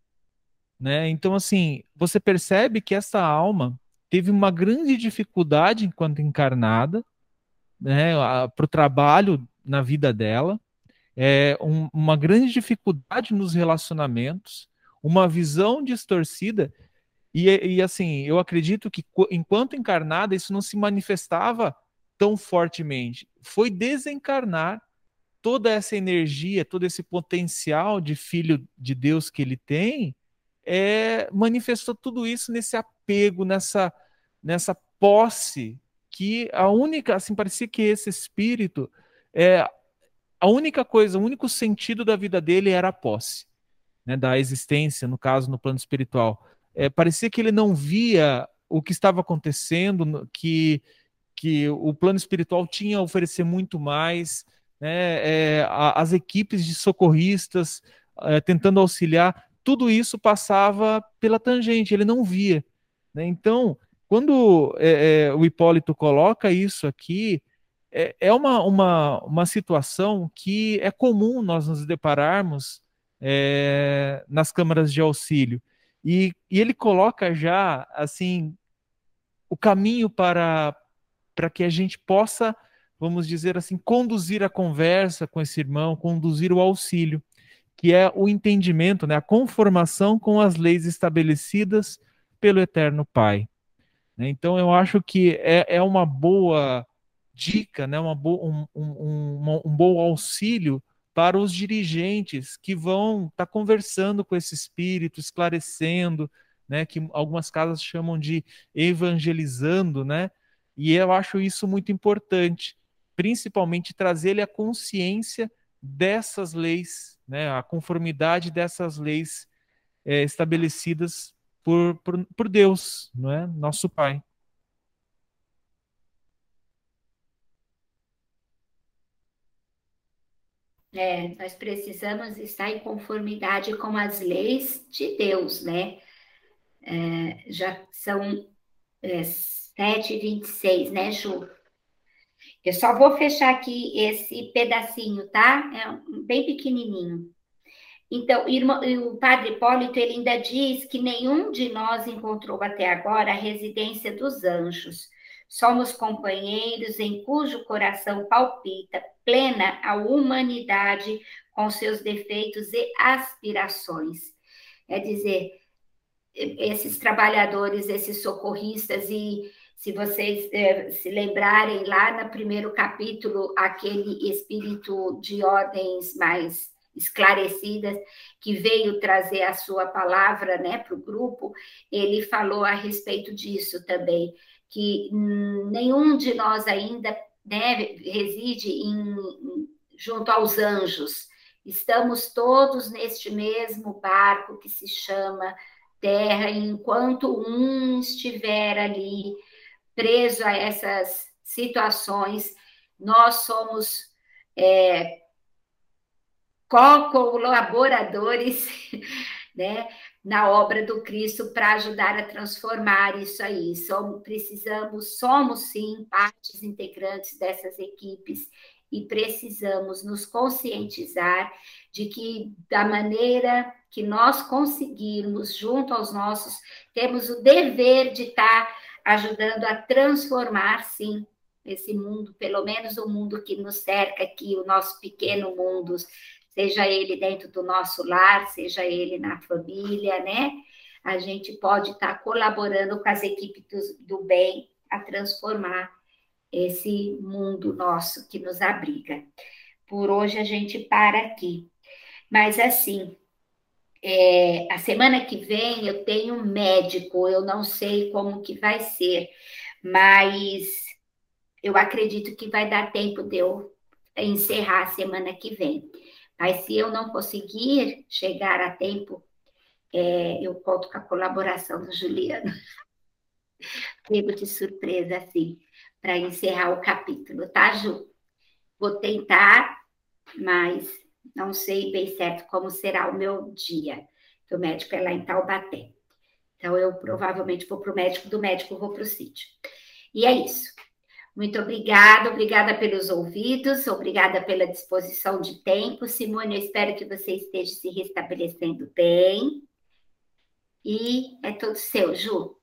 Né? Então, assim, você percebe que essa alma teve uma grande dificuldade enquanto encarnada né, para o trabalho na vida dela, é, um, uma grande dificuldade nos relacionamentos, uma visão distorcida. E, e assim, eu acredito que enquanto encarnada, isso não se manifestava tão fortemente. Foi desencarnar toda essa energia, todo esse potencial de filho de Deus que ele tem, é, manifestou tudo isso nesse apego, nessa, nessa posse, que a única, assim, parecia que esse espírito, é, a única coisa, o único sentido da vida dele era a posse, né, da existência, no caso, no plano espiritual. É, parecia que ele não via o que estava acontecendo, que, que o plano espiritual tinha a oferecer muito mais, né, é, a, as equipes de socorristas é, tentando auxiliar, tudo isso passava pela tangente, ele não via. Né? Então, quando é, é o Hipólito coloca isso aqui, é, é, uma, uma, uma situação que é comum nós nos depararmos é, nas câmaras de auxílio. E, e ele coloca já, assim, o caminho para, para que a gente possa vamos dizer assim, conduzir a conversa com esse irmão, conduzir o auxílio, que é o entendimento, né, a conformação com as leis estabelecidas pelo Eterno Pai. Né. Então, eu acho que é, é uma boa dica, né, uma bo um, um, um, bom auxílio para os dirigentes que vão estar tá conversando com esse espírito, esclarecendo, né, que algumas casas chamam de evangelizando, né, e eu acho isso muito importante principalmente trazer ele a consciência dessas leis, né, a conformidade dessas leis é, estabelecidas por, por, por Deus, não é? nosso Pai. É, nós precisamos estar em conformidade com as leis de Deus, né? É, já são é, 7h26, né, Ju? Eu só vou fechar aqui esse pedacinho, tá? É bem pequenininho. Então, o padre Hipólito ele ainda diz que nenhum de nós encontrou até agora a residência dos anjos. Somos companheiros em cujo coração palpita plena a humanidade com seus defeitos e aspirações. É dizer, esses trabalhadores, esses socorristas e se vocês é, se lembrarem lá no primeiro capítulo, aquele espírito de ordens mais esclarecidas que veio trazer a sua palavra né, para o grupo, ele falou a respeito disso também, que nenhum de nós ainda né, reside em, junto aos anjos. Estamos todos neste mesmo barco que se chama Terra, enquanto um estiver ali preso a essas situações. Nós somos é, co-colaboradores né, na obra do Cristo para ajudar a transformar isso aí. Somos, precisamos, somos sim partes integrantes dessas equipes e precisamos nos conscientizar de que, da maneira que nós conseguirmos, junto aos nossos, temos o dever de estar ajudando a transformar, sim, esse mundo, pelo menos o mundo que nos cerca aqui, o nosso pequeno mundo, seja ele dentro do nosso lar, seja ele na família, né? A gente pode estar colaborando com as equipes do, do bem a transformar esse mundo nosso que nos abriga. Por hoje a gente para aqui. Mas assim, é, a semana que vem eu tenho médico, eu não sei como que vai ser, mas eu acredito que vai dar tempo de eu encerrar a semana que vem. Mas se eu não conseguir chegar a tempo, é, eu conto com a colaboração do Juliano. Pego de surpresa, assim, para encerrar o capítulo, tá, Ju? Vou tentar, mas não sei bem certo como será o meu dia. O médico é lá em Taubaté. Então, eu provavelmente vou para o médico, do médico vou para o sítio. E é isso. Muito obrigada, obrigada pelos ouvidos, obrigada pela disposição de tempo. Simone, eu espero que você esteja se restabelecendo bem. E é tudo seu, Ju.